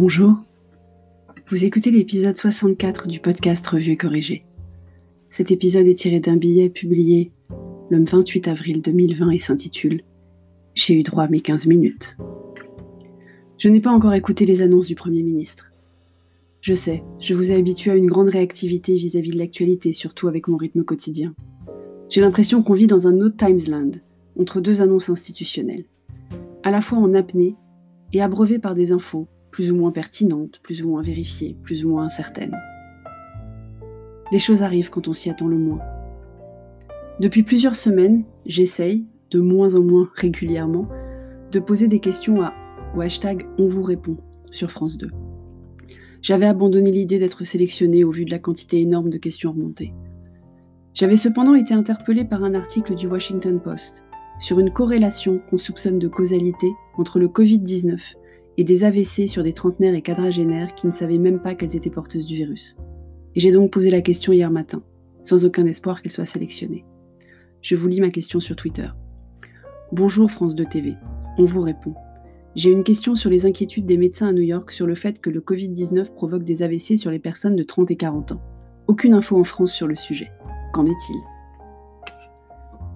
Bonjour, vous écoutez l'épisode 64 du podcast Revue et Corrigé. Cet épisode est tiré d'un billet publié le 28 avril 2020 et s'intitule J'ai eu droit à mes 15 minutes. Je n'ai pas encore écouté les annonces du Premier ministre. Je sais, je vous ai habitué à une grande réactivité vis-à-vis de l'actualité, surtout avec mon rythme quotidien. J'ai l'impression qu'on vit dans un autre Timesland, entre deux annonces institutionnelles, à la fois en apnée et abreuvées par des infos plus ou moins pertinentes, plus ou moins vérifiées, plus ou moins incertaines. Les choses arrivent quand on s'y attend le moins. Depuis plusieurs semaines, j'essaye, de moins en moins régulièrement, de poser des questions à hashtag On vous répond sur France 2. J'avais abandonné l'idée d'être sélectionnée au vu de la quantité énorme de questions remontées. J'avais cependant été interpellée par un article du Washington Post sur une corrélation qu'on soupçonne de causalité entre le Covid-19 et des AVC sur des trentenaires et quadragénaires qui ne savaient même pas qu'elles étaient porteuses du virus. Et j'ai donc posé la question hier matin, sans aucun espoir qu'elle soit sélectionnée. Je vous lis ma question sur Twitter. Bonjour France 2 TV, on vous répond. J'ai une question sur les inquiétudes des médecins à New York sur le fait que le Covid-19 provoque des AVC sur les personnes de 30 et 40 ans. Aucune info en France sur le sujet. Qu'en est-il?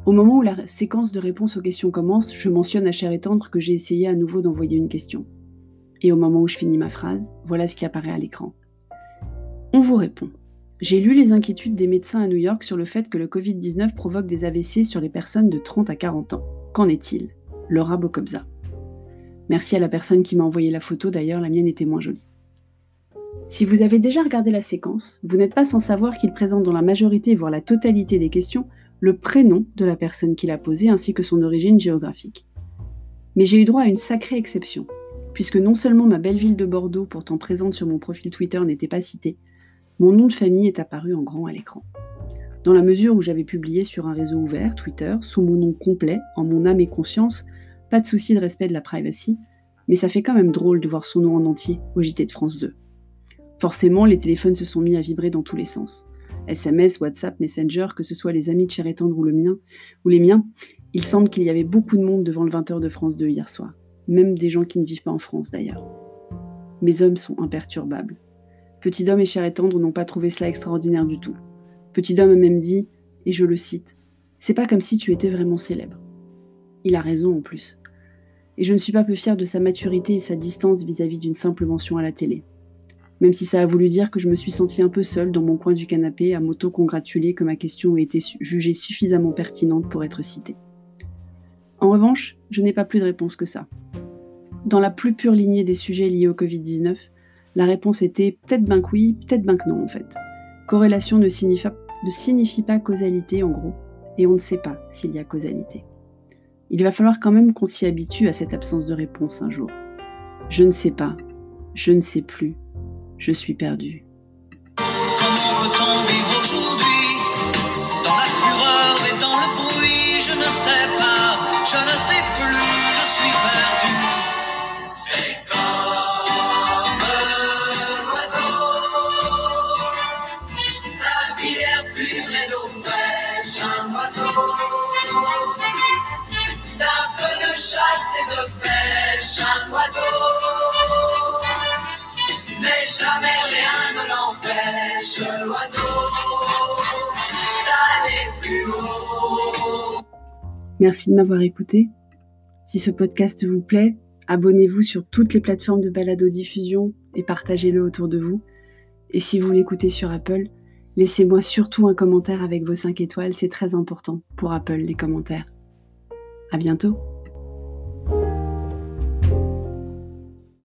Au moment où la séquence de réponses aux questions commence, je mentionne à Cher et Tendre que j'ai essayé à nouveau d'envoyer une question. Et au moment où je finis ma phrase, voilà ce qui apparaît à l'écran. On vous répond. J'ai lu les inquiétudes des médecins à New York sur le fait que le Covid-19 provoque des AVC sur les personnes de 30 à 40 ans. Qu'en est-il? Laura Bocobza. Merci à la personne qui m'a envoyé la photo, d'ailleurs la mienne était moins jolie. Si vous avez déjà regardé la séquence, vous n'êtes pas sans savoir qu'il présente dans la majorité, voire la totalité des questions, le prénom de la personne qui l'a posé ainsi que son origine géographique. Mais j'ai eu droit à une sacrée exception, puisque non seulement ma belle ville de Bordeaux, pourtant présente sur mon profil Twitter, n'était pas citée, mon nom de famille est apparu en grand à l'écran. Dans la mesure où j'avais publié sur un réseau ouvert, Twitter, sous mon nom complet, en mon âme et conscience, pas de souci de respect de la privacy, mais ça fait quand même drôle de voir son nom en entier au JT de France 2. Forcément, les téléphones se sont mis à vibrer dans tous les sens. SMS, WhatsApp, Messenger, que ce soit les amis de Cher et Tendre ou, le mien, ou les miens, il semble qu'il y avait beaucoup de monde devant le 20h de France 2 hier soir même des gens qui ne vivent pas en France d'ailleurs. Mes hommes sont imperturbables. Petit Dom et Cher et Tendre n'ont pas trouvé cela extraordinaire du tout. Petit Dom a même dit, et je le cite, C'est pas comme si tu étais vraiment célèbre. Il a raison en plus. Et je ne suis pas peu fière de sa maturité et sa distance vis-à-vis d'une simple mention à la télé. Même si ça a voulu dire que je me suis sentie un peu seule dans mon coin du canapé à m'auto-congratuler que ma question ait été jugée suffisamment pertinente pour être citée. En revanche, je n'ai pas plus de réponse que ça. Dans la plus pure lignée des sujets liés au Covid-19, la réponse était peut-être ben que oui, peut-être ben que non en fait. Corrélation ne signifie, ne pas causalité en gros, et on ne sait pas s'il y a causalité. Il va falloir quand même qu'on s'y habitue à cette absence de réponse un jour. Je ne sais pas, je ne sais plus, je suis perdu. Chasse et de pêche un oiseau. Mais jamais rien ne l'empêche, l'oiseau, d'aller plus haut. Merci de m'avoir écouté. Si ce podcast vous plaît, abonnez-vous sur toutes les plateformes de balado-diffusion et partagez-le autour de vous. Et si vous l'écoutez sur Apple, laissez-moi surtout un commentaire avec vos 5 étoiles, c'est très important pour Apple les commentaires. À bientôt!